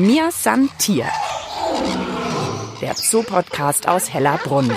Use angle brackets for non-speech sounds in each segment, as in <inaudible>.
Mir san Tier. Der Zoopodcast aus Hellerbrunn.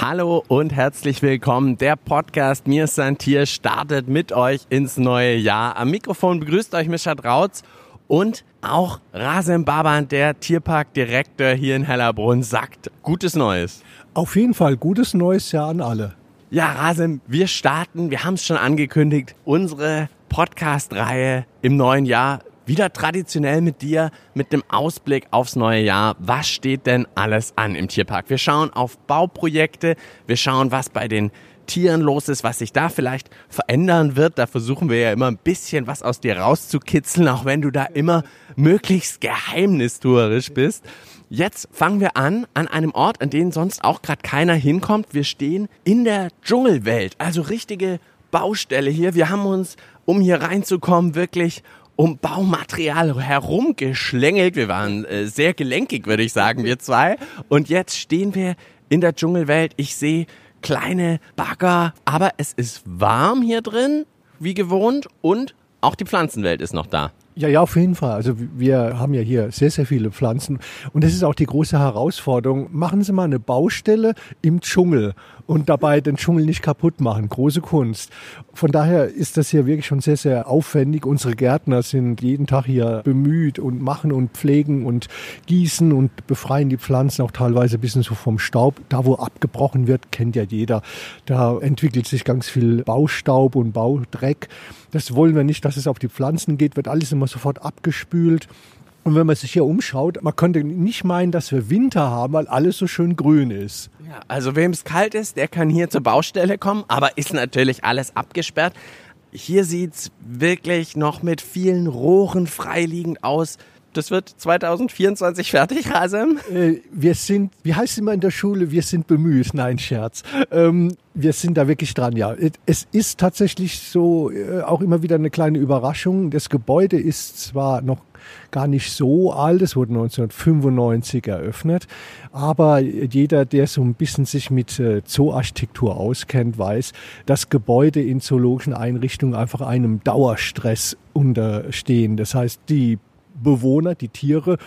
Hallo und herzlich willkommen. Der Podcast Mir ist ein Tier startet mit euch ins neue Jahr. Am Mikrofon begrüßt euch Mischa Drautz und auch Rasim Baban, der Tierparkdirektor hier in Hellerbrunn, sagt Gutes Neues. Auf jeden Fall gutes neues Jahr an alle. Ja, Rasim, wir starten, wir haben es schon angekündigt, unsere Podcast-Reihe im neuen Jahr. Wieder traditionell mit dir, mit dem Ausblick aufs neue Jahr. Was steht denn alles an im Tierpark? Wir schauen auf Bauprojekte, wir schauen, was bei den Tieren los ist, was sich da vielleicht verändern wird. Da versuchen wir ja immer ein bisschen was aus dir rauszukitzeln, auch wenn du da immer möglichst geheimnistuerisch bist. Jetzt fangen wir an an einem Ort, an den sonst auch gerade keiner hinkommt. Wir stehen in der Dschungelwelt, also richtige Baustelle hier. Wir haben uns, um hier reinzukommen, wirklich um Baumaterial herumgeschlängelt. Wir waren äh, sehr gelenkig, würde ich sagen, wir zwei. Und jetzt stehen wir in der Dschungelwelt. Ich sehe kleine Bagger, aber es ist warm hier drin, wie gewohnt, und auch die Pflanzenwelt ist noch da. Ja, ja, auf jeden Fall. Also wir haben ja hier sehr, sehr viele Pflanzen und das ist auch die große Herausforderung. Machen Sie mal eine Baustelle im Dschungel und dabei den Dschungel nicht kaputt machen. Große Kunst. Von daher ist das hier wirklich schon sehr, sehr aufwendig. Unsere Gärtner sind jeden Tag hier bemüht und machen und pflegen und gießen und befreien die Pflanzen auch teilweise ein bisschen so vom Staub. Da, wo abgebrochen wird, kennt ja jeder. Da entwickelt sich ganz viel Baustaub und Baudreck. Das wollen wir nicht, dass es auf die Pflanzen geht, wird alles immer sofort abgespült. Und wenn man sich hier umschaut, man könnte nicht meinen, dass wir Winter haben, weil alles so schön grün ist. Ja, also wem es kalt ist, der kann hier zur Baustelle kommen, aber ist natürlich alles abgesperrt. Hier sieht's wirklich noch mit vielen Rohren freiliegend aus. Das wird 2024 fertig, Rasem? Äh, wir sind, wie heißt es immer in der Schule, wir sind bemüht. Nein, Scherz. Ähm, wir sind da wirklich dran, ja. Es ist tatsächlich so äh, auch immer wieder eine kleine Überraschung. Das Gebäude ist zwar noch gar nicht so alt. Es wurde 1995 eröffnet. Aber jeder, der so ein bisschen sich mit äh, Zooarchitektur auskennt, weiß, dass Gebäude in zoologischen Einrichtungen einfach einem Dauerstress unterstehen. Das heißt, die Bewohner, die Tiere,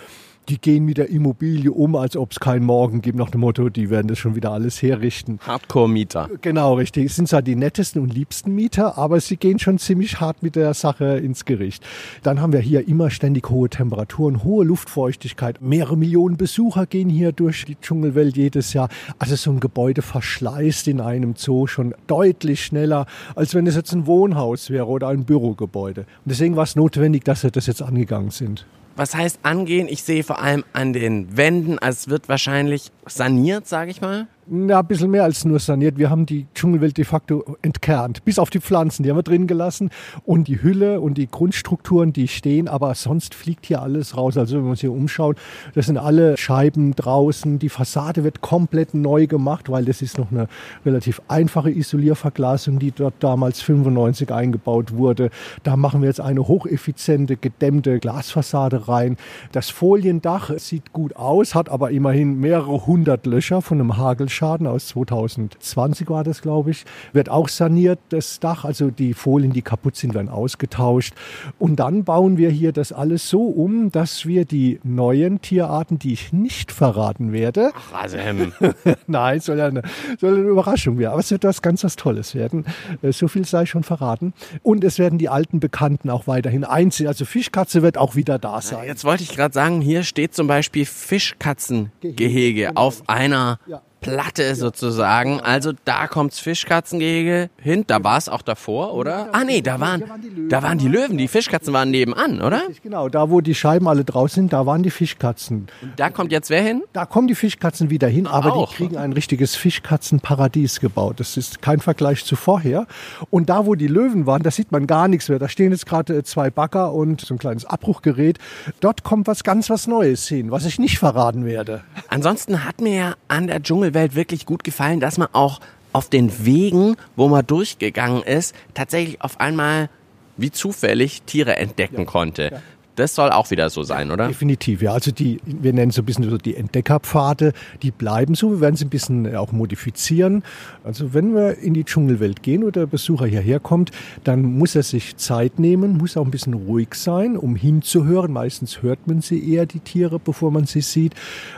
die gehen mit der Immobilie um, als ob es keinen Morgen gibt, nach dem Motto, die werden das schon wieder alles herrichten. Hardcore-Mieter. Genau, richtig. Es sind zwar die nettesten und liebsten Mieter, aber sie gehen schon ziemlich hart mit der Sache ins Gericht. Dann haben wir hier immer ständig hohe Temperaturen, hohe Luftfeuchtigkeit. Mehrere Millionen Besucher gehen hier durch die Dschungelwelt jedes Jahr. Also so ein Gebäude verschleißt in einem Zoo schon deutlich schneller, als wenn es jetzt ein Wohnhaus wäre oder ein Bürogebäude. Und deswegen war es notwendig, dass wir das jetzt angegangen sind. Was heißt angehen? Ich sehe vor allem an den Wänden, also es wird wahrscheinlich saniert, sage ich mal. Ja, ein bisschen mehr als nur saniert. Wir haben die Dschungelwelt de facto entkernt. Bis auf die Pflanzen, die haben wir drin gelassen. Und die Hülle und die Grundstrukturen, die stehen. Aber sonst fliegt hier alles raus. Also wenn wir uns hier umschauen, das sind alle Scheiben draußen. Die Fassade wird komplett neu gemacht, weil das ist noch eine relativ einfache Isolierverglasung, die dort damals 95 eingebaut wurde. Da machen wir jetzt eine hocheffiziente, gedämmte Glasfassade rein. Das Foliendach sieht gut aus, hat aber immerhin mehrere hundert Löcher von einem Hagelschaden. Schaden aus 2020 war das, glaube ich. Wird auch saniert, das Dach. Also die Folien, die kaputt sind, werden ausgetauscht. Und dann bauen wir hier das alles so um, dass wir die neuen Tierarten, die ich nicht verraten werde. Ach, Rasem. <laughs> Nein, soll ja eine, soll eine Überraschung werden. Aber es wird was ganz was Tolles werden. Äh, so viel sei schon verraten. Und es werden die alten Bekannten auch weiterhin einziehen. Also Fischkatze wird auch wieder da sein. Jetzt wollte ich gerade sagen, hier steht zum Beispiel Fischkatzengehege auf einer Ja. Platte sozusagen. Also da kommt's Fischkatzengehege hin. Da war es auch davor, oder? Ah nee, da waren, da waren die Löwen. Die Fischkatzen waren nebenan, oder? Genau, da wo die Scheiben alle draus sind, da waren die Fischkatzen. Da kommt jetzt wer hin? Da kommen die Fischkatzen wieder hin, aber Auch. die kriegen ein richtiges Fischkatzenparadies gebaut. Das ist kein Vergleich zu vorher. Und da, wo die Löwen waren, da sieht man gar nichts mehr. Da stehen jetzt gerade äh, zwei Bagger und so ein kleines Abbruchgerät. Dort kommt was ganz was Neues hin, was ich nicht verraten werde. Ansonsten hat mir ja an der Dschungelwelt wirklich gut gefallen, dass man auch auf den Wegen, wo man durchgegangen ist, tatsächlich auf einmal wie zufällig Tiere entdecken konnte. Das soll auch wieder so sein, oder? Definitiv, ja. Also die, wir nennen so ein bisschen so die Entdeckerpfade, die bleiben so. Wir werden sie ein bisschen auch modifizieren. Also wenn wir in die Dschungelwelt gehen oder der Besucher hierher kommt, dann muss er sich Zeit nehmen, muss auch ein bisschen ruhig sein, um hinzuhören. Meistens hört man sie eher, die Tiere, bevor man sie sieht.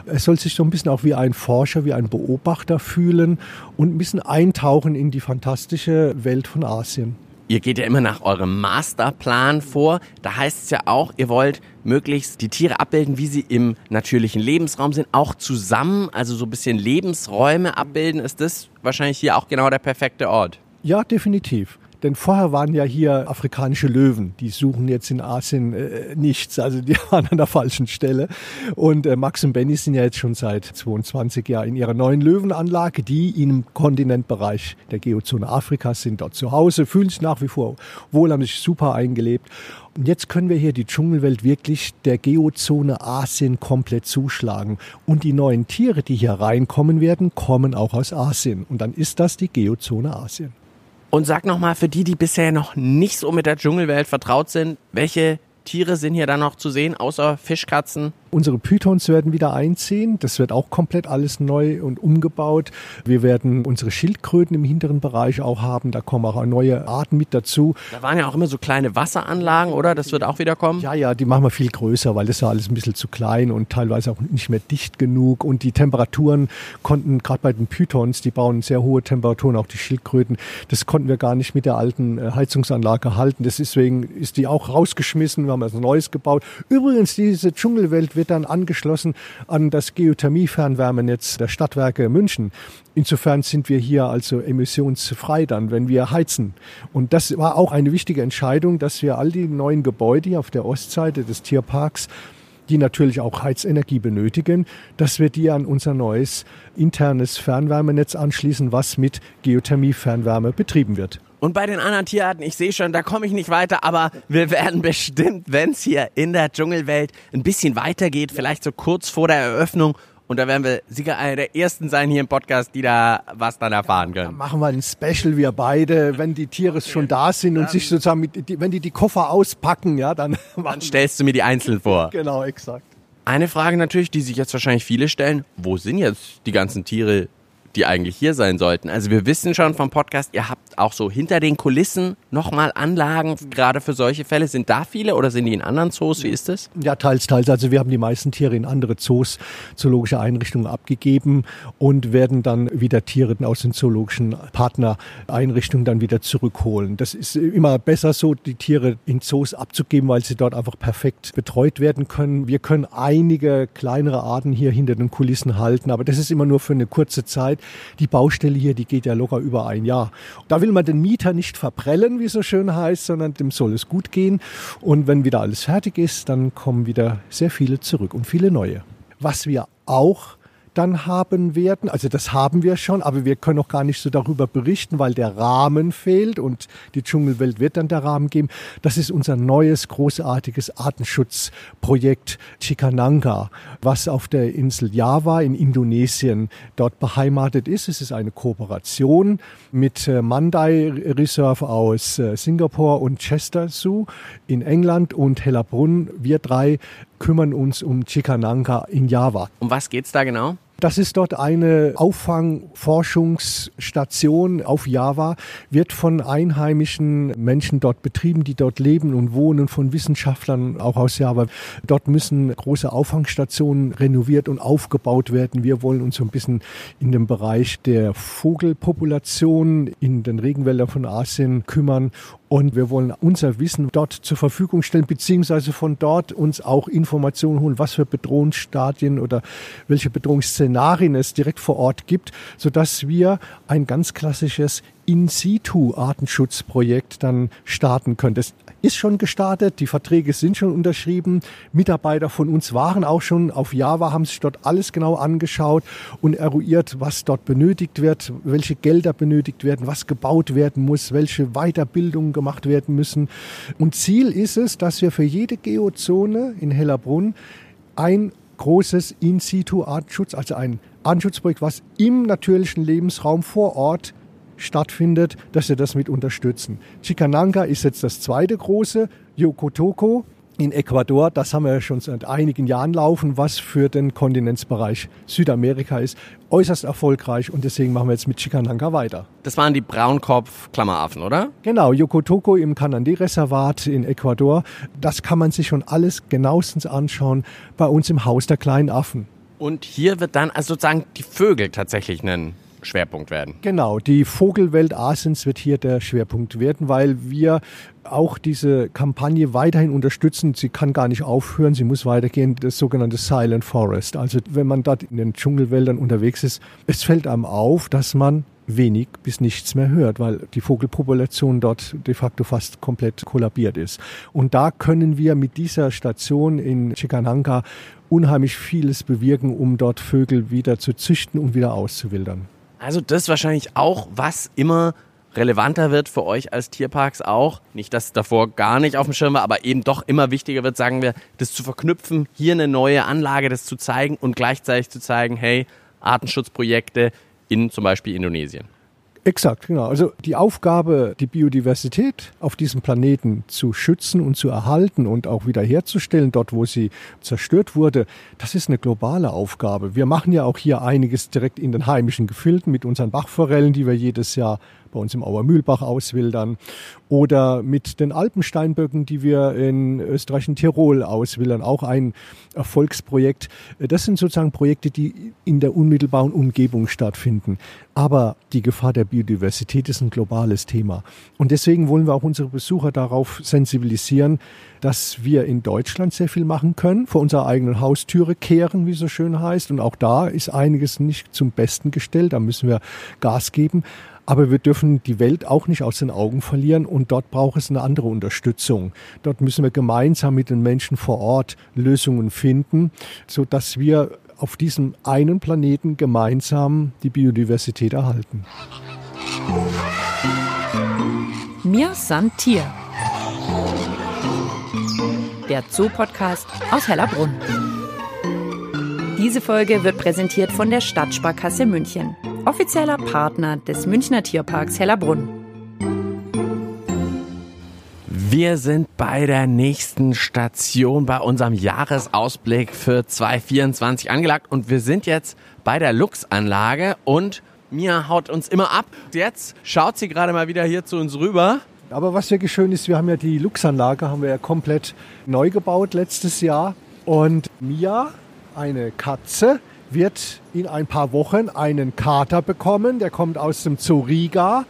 Er soll sich so ein bisschen auch wie ein Forscher, wie ein Beobachter fühlen und ein bisschen eintauchen in die fantastische Welt von Asien. Ihr geht ja immer nach eurem Masterplan vor. Da heißt es ja auch, ihr wollt möglichst die Tiere abbilden, wie sie im natürlichen Lebensraum sind, auch zusammen, also so ein bisschen Lebensräume abbilden. Ist das wahrscheinlich hier auch genau der perfekte Ort? Ja, definitiv. Denn vorher waren ja hier afrikanische Löwen. Die suchen jetzt in Asien äh, nichts. Also die <laughs> waren an der falschen Stelle. Und äh, Max und Benny sind ja jetzt schon seit 22 Jahren in ihrer neuen Löwenanlage, die im Kontinentbereich der Geozone Afrikas sind dort zu Hause, fühlen sich nach wie vor wohl, haben sich super eingelebt. Und jetzt können wir hier die Dschungelwelt wirklich der Geozone Asien komplett zuschlagen. Und die neuen Tiere, die hier reinkommen werden, kommen auch aus Asien. Und dann ist das die Geozone Asien. Und sag nochmal für die, die bisher noch nicht so mit der Dschungelwelt vertraut sind, welche Tiere sind hier dann noch zu sehen, außer Fischkatzen? Unsere Pythons werden wieder einziehen. Das wird auch komplett alles neu und umgebaut. Wir werden unsere Schildkröten im hinteren Bereich auch haben. Da kommen auch neue Arten mit dazu. Da waren ja auch immer so kleine Wasseranlagen, oder? Das wird auch wieder kommen? Ja, ja, die machen wir viel größer, weil das war alles ein bisschen zu klein und teilweise auch nicht mehr dicht genug. Und die Temperaturen konnten, gerade bei den Pythons, die bauen sehr hohe Temperaturen, auch die Schildkröten, das konnten wir gar nicht mit der alten äh, Heizungsanlage halten. Deswegen ist die auch rausgeschmissen. Wir haben also Neues gebaut. Übrigens, diese Dschungelwelt wird dann angeschlossen an das Geothermie-Fernwärmenetz der Stadtwerke München. Insofern sind wir hier also emissionsfrei dann, wenn wir heizen. Und das war auch eine wichtige Entscheidung, dass wir all die neuen Gebäude auf der Ostseite des Tierparks die natürlich auch Heizenergie benötigen, dass wir die an unser neues internes Fernwärmenetz anschließen, was mit Geothermie-Fernwärme betrieben wird. Und bei den anderen Tierarten, ich sehe schon, da komme ich nicht weiter, aber wir werden bestimmt, wenn es hier in der Dschungelwelt ein bisschen weitergeht, vielleicht so kurz vor der Eröffnung, und da werden wir sicher einer der ersten sein hier im Podcast, die da was dann erfahren können. Dann machen wir ein Special, wir beide, wenn die Tiere <laughs> schon da sind und sich sozusagen, mit, wenn die die Koffer auspacken, ja, dann. <laughs> Dann stellst du mir die einzeln vor. <laughs> Genau, exakt. Eine Frage natürlich, die sich jetzt wahrscheinlich viele stellen: Wo sind jetzt die ganzen Tiere, die eigentlich hier sein sollten. Also wir wissen schon vom Podcast, ihr habt auch so hinter den Kulissen nochmal Anlagen, gerade für solche Fälle. Sind da viele oder sind die in anderen Zoos? Wie ist das? Ja, teils, teils. Also wir haben die meisten Tiere in andere Zoos, zoologische Einrichtungen abgegeben und werden dann wieder Tiere aus den zoologischen Partnereinrichtungen dann wieder zurückholen. Das ist immer besser so, die Tiere in Zoos abzugeben, weil sie dort einfach perfekt betreut werden können. Wir können einige kleinere Arten hier hinter den Kulissen halten, aber das ist immer nur für eine kurze Zeit. Die Baustelle hier, die geht ja locker über ein Jahr. Da will man den Mieter nicht verprellen, wie es so schön heißt, sondern dem soll es gut gehen. Und wenn wieder alles fertig ist, dann kommen wieder sehr viele zurück und viele neue. Was wir auch dann haben werden. Also das haben wir schon, aber wir können auch gar nicht so darüber berichten, weil der Rahmen fehlt und die Dschungelwelt wird dann der Rahmen geben. Das ist unser neues großartiges Artenschutzprojekt Chikananga, was auf der Insel Java in Indonesien dort beheimatet ist. Es ist eine Kooperation mit äh, Mandai Reserve aus äh, Singapur und Chester Zoo in England und Hellerbrunn. Wir drei kümmern uns um Chikananga in Java. Um was geht's da genau? Das ist dort eine Auffangforschungsstation auf Java, wird von einheimischen Menschen dort betrieben, die dort leben und wohnen, von Wissenschaftlern auch aus Java. Dort müssen große Auffangstationen renoviert und aufgebaut werden. Wir wollen uns so ein bisschen in dem Bereich der Vogelpopulation in den Regenwäldern von Asien kümmern und wir wollen unser Wissen dort zur Verfügung stellen, beziehungsweise von dort uns auch Informationen holen, was für Bedrohungsstadien oder welche Bedrohungsszenarien es direkt vor Ort gibt, sodass wir ein ganz klassisches In-situ-Artenschutzprojekt dann starten können. Das ist schon gestartet, die Verträge sind schon unterschrieben. Mitarbeiter von uns waren auch schon auf Java, haben sich dort alles genau angeschaut und eruiert, was dort benötigt wird, welche Gelder benötigt werden, was gebaut werden muss, welche Weiterbildungen gemacht werden müssen. Und Ziel ist es, dass wir für jede Geozone in Hellerbrunn ein großes In-situ-Artenschutz, also ein Artenschutzprojekt, was im natürlichen Lebensraum vor Ort stattfindet, dass wir das mit unterstützen. Chikananga ist jetzt das zweite große, Yokotoko in Ecuador, das haben wir schon seit einigen Jahren laufen, was für den Kontinentsbereich Südamerika ist, äußerst erfolgreich und deswegen machen wir jetzt mit Chikananga weiter. Das waren die Braunkopf-Klammeraffen, oder? Genau, Yokotoko im Kanande-Reservat in Ecuador. Das kann man sich schon alles genauestens anschauen bei uns im Haus der kleinen Affen. Und hier wird dann also sozusagen die Vögel tatsächlich ein Schwerpunkt werden. Genau, die Vogelwelt Asiens wird hier der Schwerpunkt werden, weil wir auch diese Kampagne weiterhin unterstützen. Sie kann gar nicht aufhören, sie muss weitergehen, das sogenannte Silent Forest. Also wenn man dort in den Dschungelwäldern unterwegs ist, es fällt einem auf, dass man wenig bis nichts mehr hört, weil die Vogelpopulation dort de facto fast komplett kollabiert ist. Und da können wir mit dieser Station in Chikananga unheimlich vieles bewirken, um dort Vögel wieder zu züchten und wieder auszuwildern. Also das wahrscheinlich auch, was immer relevanter wird für euch als Tierparks auch. Nicht, dass davor gar nicht auf dem Schirm war, aber eben doch immer wichtiger wird, sagen wir, das zu verknüpfen, hier eine neue Anlage, das zu zeigen und gleichzeitig zu zeigen, hey, Artenschutzprojekte in zum Beispiel Indonesien. Exakt, genau. Also die Aufgabe, die Biodiversität auf diesem Planeten zu schützen und zu erhalten und auch wiederherzustellen, dort wo sie zerstört wurde, das ist eine globale Aufgabe. Wir machen ja auch hier einiges direkt in den heimischen Gefilden mit unseren Bachforellen, die wir jedes Jahr bei uns im Auermühlbach auswildern oder mit den Alpensteinböcken, die wir in Österreich und Tirol auswildern, auch ein Erfolgsprojekt. Das sind sozusagen Projekte, die in der unmittelbaren Umgebung stattfinden. Aber die Gefahr der Biodiversität ist ein globales Thema. Und deswegen wollen wir auch unsere Besucher darauf sensibilisieren, dass wir in Deutschland sehr viel machen können, vor unserer eigenen Haustüre kehren, wie so schön heißt. Und auch da ist einiges nicht zum Besten gestellt. Da müssen wir Gas geben. Aber wir dürfen die Welt auch nicht aus den Augen verlieren und dort braucht es eine andere Unterstützung. Dort müssen wir gemeinsam mit den Menschen vor Ort Lösungen finden, so dass wir auf diesem einen Planeten gemeinsam die Biodiversität erhalten. Mir san Tier. Der Zoo-Podcast aus Hellerbrunn. Diese Folge wird präsentiert von der Stadtsparkasse München offizieller Partner des Münchner Tierparks Hellerbrunn. Wir sind bei der nächsten Station bei unserem Jahresausblick für 2024 angelagt und wir sind jetzt bei der Lux-Anlage und Mia haut uns immer ab. Jetzt schaut sie gerade mal wieder hier zu uns rüber. Aber was wirklich schön ist, wir haben ja die Lux-Anlage haben wir ja komplett neu gebaut letztes Jahr und Mia, eine Katze, wird in ein paar Wochen einen Kater bekommen. Der kommt aus dem Zoo Riga.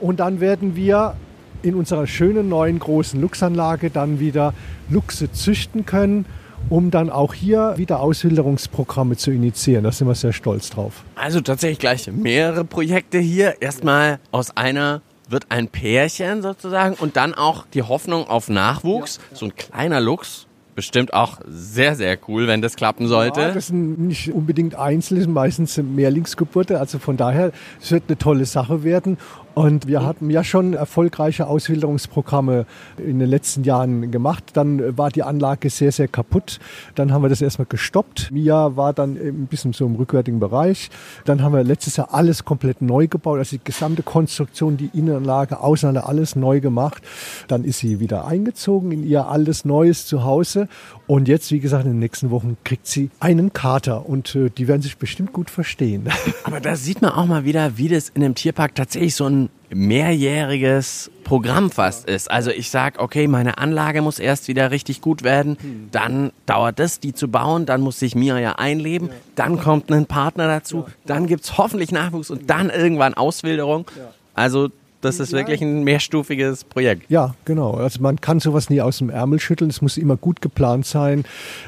Und dann werden wir in unserer schönen neuen großen Luchsanlage dann wieder Luchse züchten können, um dann auch hier wieder Auswilderungsprogramme zu initiieren. Da sind wir sehr stolz drauf. Also tatsächlich gleich mehrere Projekte hier. Erstmal aus einer wird ein Pärchen sozusagen und dann auch die Hoffnung auf Nachwuchs. So ein kleiner Luchs bestimmt auch sehr, sehr cool, wenn das klappen sollte. Ja, das sind nicht unbedingt Einzel, meistens Mehrlingsgeburte. Also von daher, es wird eine tolle Sache werden. Und wir hatten ja schon erfolgreiche Auswilderungsprogramme in den letzten Jahren gemacht. Dann war die Anlage sehr, sehr kaputt. Dann haben wir das erstmal gestoppt. Mia war dann ein bisschen so im rückwärtigen Bereich. Dann haben wir letztes Jahr alles komplett neu gebaut. Also die gesamte Konstruktion, die Innenanlage, Außenanlage, alles neu gemacht. Dann ist sie wieder eingezogen in ihr alles Neues Zuhause. Und jetzt, wie gesagt, in den nächsten Wochen kriegt sie einen Kater. Und äh, die werden sich bestimmt gut verstehen. <laughs> Aber da sieht man auch mal wieder, wie das in einem Tierpark tatsächlich so ein mehrjähriges Programm fast ist. Also ich sage, okay, meine Anlage muss erst wieder richtig gut werden, dann dauert es, die zu bauen, dann muss sich Mia ja einleben, dann kommt ein Partner dazu, dann gibt es hoffentlich Nachwuchs und dann irgendwann Auswilderung. Also das ist wirklich ein mehrstufiges Projekt. Ja, genau. Also man kann sowas nie aus dem Ärmel schütteln. Es muss immer gut geplant sein.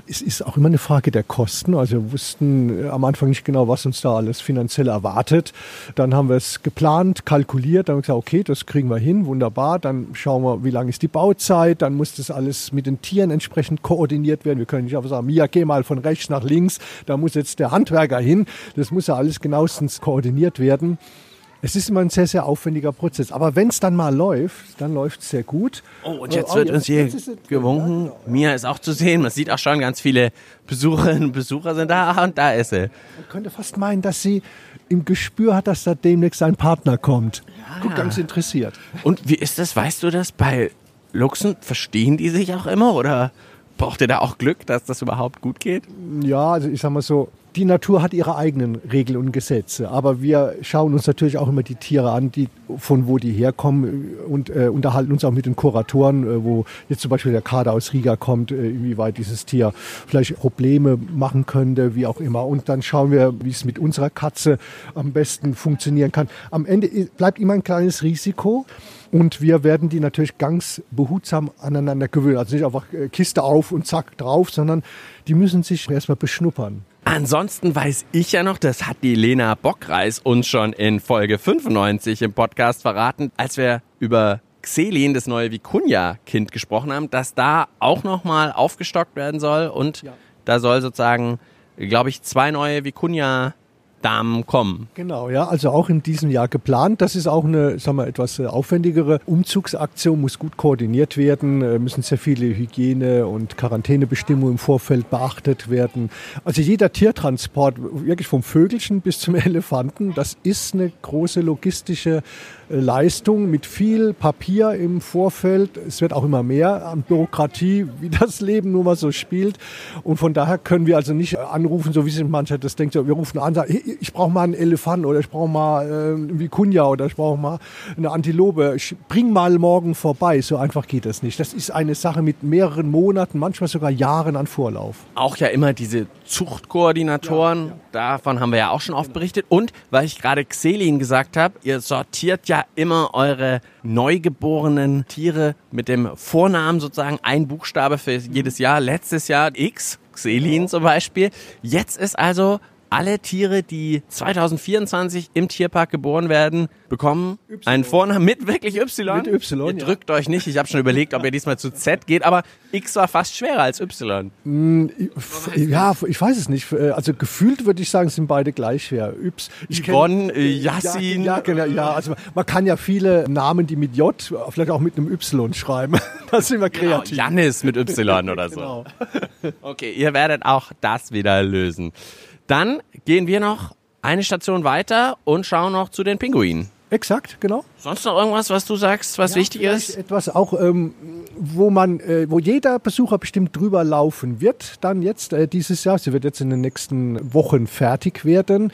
Es ist auch immer eine Frage der Kosten. Also wir wussten am Anfang nicht genau, was uns da alles finanziell erwartet. Dann haben wir es geplant, kalkuliert, dann haben wir gesagt, okay, das kriegen wir hin, wunderbar. Dann schauen wir, wie lange ist die Bauzeit. Dann muss das alles mit den Tieren entsprechend koordiniert werden. Wir können nicht einfach sagen, Mia, geh mal von rechts nach links. Da muss jetzt der Handwerker hin. Das muss ja alles genauestens koordiniert werden. Es ist immer ein sehr, sehr aufwendiger Prozess. Aber wenn es dann mal läuft, dann läuft es sehr gut. Oh, und jetzt oh, wird jetzt, uns hier gewunken. Ja, genau. Mia ist auch zu sehen. Man sieht auch schon, ganz viele Besucherinnen und <laughs> Besucher sind da. Und da ist sie. Man könnte fast meinen, dass sie im Gespür hat, dass da demnächst ein Partner kommt. Ja. Guckt ganz interessiert. Und wie ist das? Weißt du das? Bei Luchsen verstehen die sich auch immer oder? Braucht ihr da auch Glück, dass das überhaupt gut geht? Ja, also ich sag mal so, die Natur hat ihre eigenen Regeln und Gesetze, aber wir schauen uns natürlich auch immer die Tiere an, die, von wo die herkommen und äh, unterhalten uns auch mit den Kuratoren, äh, wo jetzt zum Beispiel der Kader aus Riga kommt, äh, inwieweit dieses Tier vielleicht Probleme machen könnte, wie auch immer. Und dann schauen wir, wie es mit unserer Katze am besten funktionieren kann. Am Ende bleibt immer ein kleines Risiko. Und wir werden die natürlich ganz behutsam aneinander gewöhnen. Also nicht einfach äh, Kiste auf und zack drauf, sondern die müssen sich erstmal beschnuppern. Ansonsten weiß ich ja noch, das hat die Lena Bockreis uns schon in Folge 95 im Podcast verraten, als wir über Xelin, das neue Vicuña-Kind, gesprochen haben, dass da auch nochmal aufgestockt werden soll und ja. da soll sozusagen, glaube ich, zwei neue Vicuña Damen kommen. Genau, ja, also auch in diesem Jahr geplant. Das ist auch eine, sagen wir, etwas äh, aufwendigere Umzugsaktion, muss gut koordiniert werden, äh, müssen sehr viele Hygiene- und Quarantänebestimmungen im Vorfeld beachtet werden. Also jeder Tiertransport, wirklich vom Vögelchen bis zum <laughs> Elefanten, das ist eine große logistische Leistung mit viel Papier im Vorfeld. Es wird auch immer mehr an Bürokratie, <laughs> wie das Leben nun mal so spielt. Und von daher können wir also nicht anrufen, so wie sich mancher das denkt. Wir rufen an, sagen, ich brauche mal einen Elefanten oder ich brauche mal äh, einen Vikunja oder ich brauche mal eine Antilope. Ich bring mal morgen vorbei. So einfach geht das nicht. Das ist eine Sache mit mehreren Monaten, manchmal sogar Jahren an Vorlauf. Auch ja immer diese Zuchtkoordinatoren, ja, ja. davon haben wir ja auch schon oft berichtet. Und weil ich gerade Xelin gesagt habe, ihr sortiert ja immer eure neugeborenen Tiere mit dem Vornamen sozusagen ein Buchstabe für jedes Jahr. Letztes Jahr X, Xelin zum Beispiel. Jetzt ist also alle Tiere, die 2024 im Tierpark geboren werden, bekommen y. einen Vornamen mit wirklich Y. Mit Y. Ihr drückt euch nicht. Ich habe schon überlegt, ob ihr diesmal zu Z geht, aber X war fast schwerer als Y. Mm, ja, ich weiß es nicht. Also gefühlt würde ich sagen, sind beide gleich schwer. Y. Ich Yvonne, äh, Yassin. Ja, ja, genau, ja, also man kann ja viele Namen, die mit J, vielleicht auch mit einem Y schreiben. <laughs> da sind wir genau, kreativ. Genau, Janis mit Y oder so. <laughs> genau. Okay, ihr werdet auch das wieder lösen. Dann gehen wir noch eine Station weiter und schauen noch zu den Pinguinen. Exakt, genau. Sonst noch irgendwas, was du sagst, was ja, wichtig ist? Etwas auch, ähm, wo man, äh, wo jeder Besucher bestimmt drüber laufen wird, dann jetzt äh, dieses Jahr, sie wird jetzt in den nächsten Wochen fertig werden,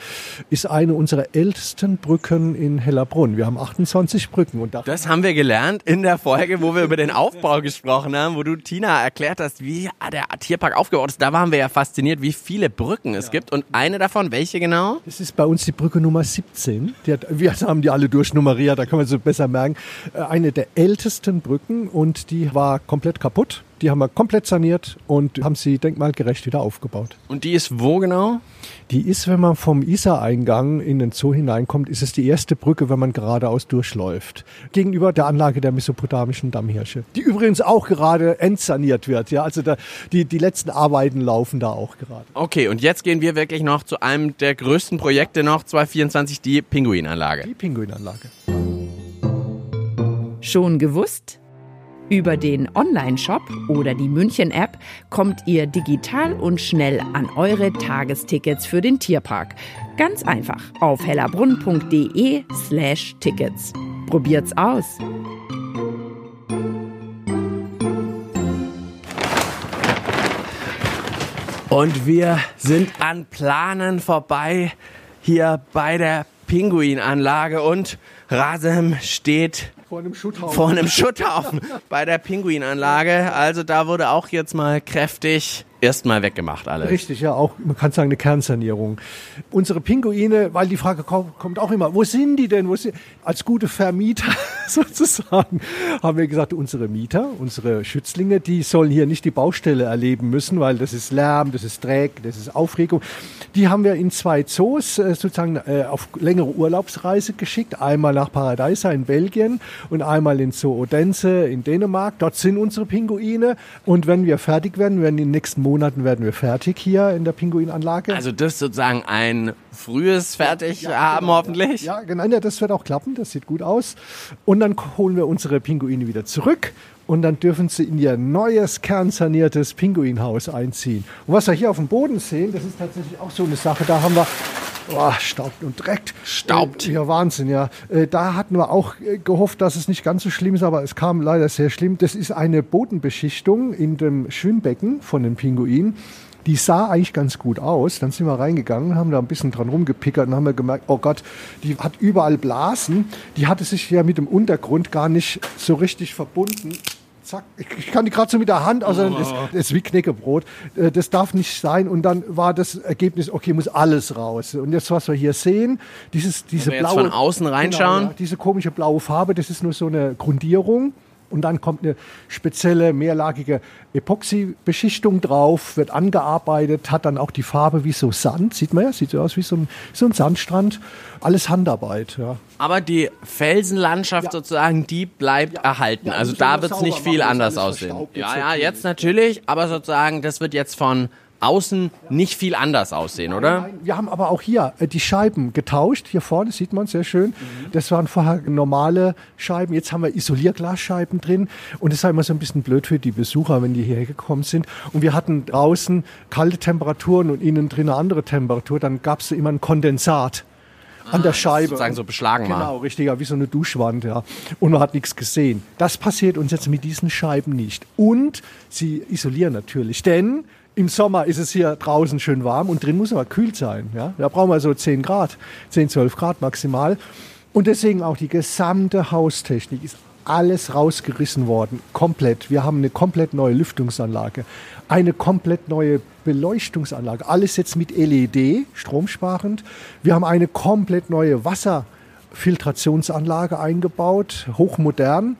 ist eine unserer ältesten Brücken in Hellerbrunn. Wir haben 28 Brücken. Und das haben wir gelernt in der Folge, wo wir über den Aufbau gesprochen haben, wo du Tina erklärt hast, wie der Tierpark aufgebaut ist. Da waren wir ja fasziniert, wie viele Brücken es ja. gibt. Und eine davon, welche genau? Das ist bei uns die Brücke Nummer 17. Die hat, wir haben die alle durchnummeriert, da kann man so besser merken. Äh, eine der ältesten Brücken und die war komplett kaputt. Die haben wir komplett saniert und haben sie denkmalgerecht wieder aufgebaut. Und die ist wo genau? Die ist, wenn man vom Isar-Eingang in den Zoo hineinkommt, ist es die erste Brücke, wenn man geradeaus durchläuft. Gegenüber der Anlage der mesopotamischen Dammhirsche. Die übrigens auch gerade entsaniert wird. Ja, also da, die, die letzten Arbeiten laufen da auch gerade. Okay, und jetzt gehen wir wirklich noch zu einem der größten Projekte noch, 2024, die Pinguinanlage. Die Pinguinanlage. Schon gewusst? Über den Online-Shop oder die München-App kommt ihr digital und schnell an eure Tagestickets für den Tierpark. Ganz einfach auf hellerbrunn.de slash Tickets. Probiert's aus! Und wir sind an Planen vorbei hier bei der Pinguinanlage und Rasem steht vor einem Schutthaufen. Vor einem Schutthaufen bei der Pinguinanlage. Also da wurde auch jetzt mal kräftig erstmal weggemacht alles. Richtig, ja, auch, man kann sagen, eine Kernsanierung. Unsere Pinguine, weil die Frage kommt auch immer, wo sind die denn? Wo sind, als gute Vermieter <laughs> sozusagen haben wir gesagt, unsere Mieter, unsere Schützlinge, die sollen hier nicht die Baustelle erleben müssen, weil das ist Lärm, das ist Dreck, das ist Aufregung. Die haben wir in zwei Zoos äh, sozusagen äh, auf längere Urlaubsreise geschickt. Einmal nach Paradisa in Belgien und einmal in Zoo Odense in Dänemark. Dort sind unsere Pinguine. Und wenn wir fertig werden, werden den nächsten Monaten Monaten werden wir fertig hier in der Pinguinanlage. Also das ist sozusagen ein frühes Fertig ja, haben genau, hoffentlich. Ja, genau, ja, das wird auch klappen, das sieht gut aus. Und dann holen wir unsere Pinguine wieder zurück und dann dürfen sie in ihr neues kernsaniertes Pinguinhaus einziehen. Und was wir hier auf dem Boden sehen, das ist tatsächlich auch so eine Sache. Da haben wir Boah, staubt und dreckt. Staubt. Ja, Wahnsinn, ja. Äh, da hatten wir auch äh, gehofft, dass es nicht ganz so schlimm ist, aber es kam leider sehr schlimm. Das ist eine Bodenbeschichtung in dem Schwimmbecken von den Pinguinen. Die sah eigentlich ganz gut aus. Dann sind wir reingegangen, haben da ein bisschen dran rumgepickert und haben wir gemerkt, oh Gott, die hat überall Blasen. Die hatte sich ja mit dem Untergrund gar nicht so richtig verbunden. Zack, ich kann die gerade so mit der Hand, also das, das ist wie Knäckebrot. Äh, Das darf nicht sein. Und dann war das Ergebnis, okay, muss alles raus. Und jetzt, was wir hier sehen, dieses, diese wir jetzt blaue. von außen reinschauen? Genau, ja, diese komische blaue Farbe, das ist nur so eine Grundierung. Und dann kommt eine spezielle mehrlagige Epoxy-Beschichtung drauf, wird angearbeitet, hat dann auch die Farbe wie so Sand, sieht man ja, sieht so aus wie so ein, so ein Sandstrand. Alles Handarbeit, ja. Aber die Felsenlandschaft Ja. sozusagen, die bleibt erhalten. Ja, also da wir wird es nicht viel anders aussehen. Ja, ja, jetzt natürlich, aber sozusagen, das wird jetzt von außen nicht viel anders aussehen, oder? Nein, wir haben aber auch hier äh, die Scheiben getauscht. Hier vorne sieht man sehr schön. Das waren vorher normale Scheiben. Jetzt haben wir Isolierglasscheiben drin. Und das war immer so ein bisschen blöd für die Besucher, wenn die hierher gekommen sind. Und wir hatten draußen kalte Temperaturen und innen drin eine andere Temperatur. Dann gab es immer ein Kondensat an der Scheibe. sozusagen so beschlagen war. Genau, richtig, ja, wie so eine Duschwand, ja. Und man hat nichts gesehen. Das passiert uns jetzt mit diesen Scheiben nicht. Und sie isolieren natürlich, denn im Sommer ist es hier draußen schön warm und drin muss aber kühl sein. Ja? Da brauchen wir so 10 Grad, 10, 12 Grad maximal. Und deswegen auch die gesamte Haustechnik ist alles rausgerissen worden, komplett. Wir haben eine komplett neue Lüftungsanlage, eine komplett neue Beleuchtungsanlage, alles jetzt mit LED, stromsparend. Wir haben eine komplett neue Wasserfiltrationsanlage eingebaut, hochmodern.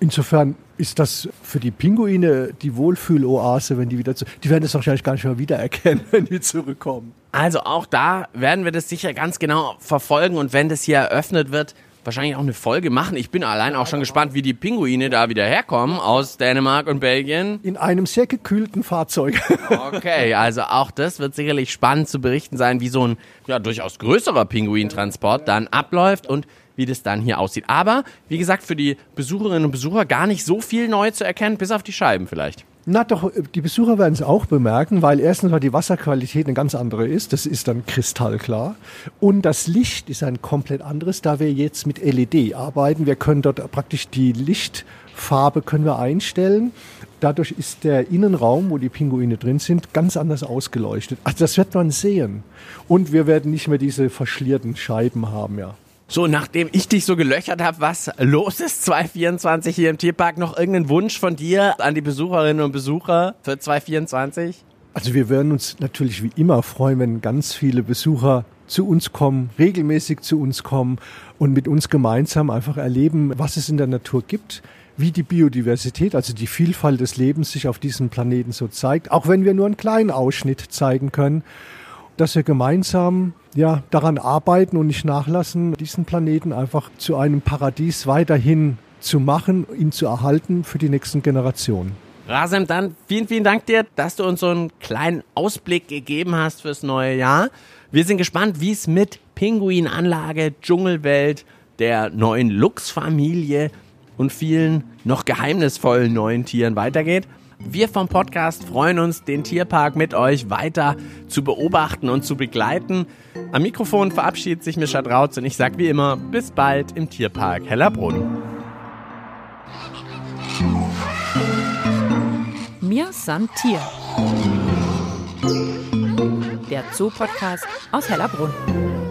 Insofern ist das für die Pinguine die Wohlfühloase, wenn die wieder zu. Die werden das wahrscheinlich gar nicht mehr wiedererkennen, <laughs> wenn die zurückkommen. Also auch da werden wir das sicher ganz genau verfolgen und wenn das hier eröffnet wird, wahrscheinlich auch eine Folge machen. Ich bin allein auch schon gespannt, wie die Pinguine da wieder herkommen aus Dänemark und Belgien. In einem sehr gekühlten Fahrzeug. <laughs> Okay, also auch das wird sicherlich spannend zu berichten sein, wie so ein ja, durchaus größerer Pinguintransport dann abläuft und wie das dann hier aussieht. Aber wie gesagt, für die Besucherinnen und Besucher gar nicht so viel neu zu erkennen, bis auf die Scheiben vielleicht. Na doch, die Besucher werden es auch bemerken, weil erstens mal die Wasserqualität eine ganz andere ist. Das ist dann kristallklar. Und das Licht ist ein komplett anderes, da wir jetzt mit LED arbeiten. Wir können dort praktisch die Lichtfarbe können wir einstellen. Dadurch ist der Innenraum, wo die Pinguine drin sind, ganz anders ausgeleuchtet. Also das wird man sehen. Und wir werden nicht mehr diese verschlierten Scheiben haben, ja. So, nachdem ich dich so gelöchert habe, was los ist 2024 hier im Tierpark, noch irgendeinen Wunsch von dir an die Besucherinnen und Besucher für 2024? Also wir würden uns natürlich wie immer freuen, wenn ganz viele Besucher zu uns kommen, regelmäßig zu uns kommen und mit uns gemeinsam einfach erleben, was es in der Natur gibt, wie die Biodiversität, also die Vielfalt des Lebens sich auf diesem Planeten so zeigt, auch wenn wir nur einen kleinen Ausschnitt zeigen können, dass wir gemeinsam ja, daran arbeiten und nicht nachlassen, diesen Planeten einfach zu einem Paradies weiterhin zu machen, ihn zu erhalten für die nächsten Generationen. Rasem, dann vielen, vielen Dank dir, dass du uns so einen kleinen Ausblick gegeben hast fürs neue Jahr. Wir sind gespannt, wie es mit Pinguinanlage, Dschungelwelt, der neuen Lux-Familie und vielen noch geheimnisvollen neuen Tieren weitergeht. Wir vom Podcast freuen uns, den Tierpark mit euch weiter zu beobachten und zu begleiten. Am Mikrofon verabschiedet sich Mischa Drautz und ich sage wie immer, bis bald im Tierpark Hellerbrunn. Mir san Tier. Der Zoo-Podcast aus Hellerbrunn.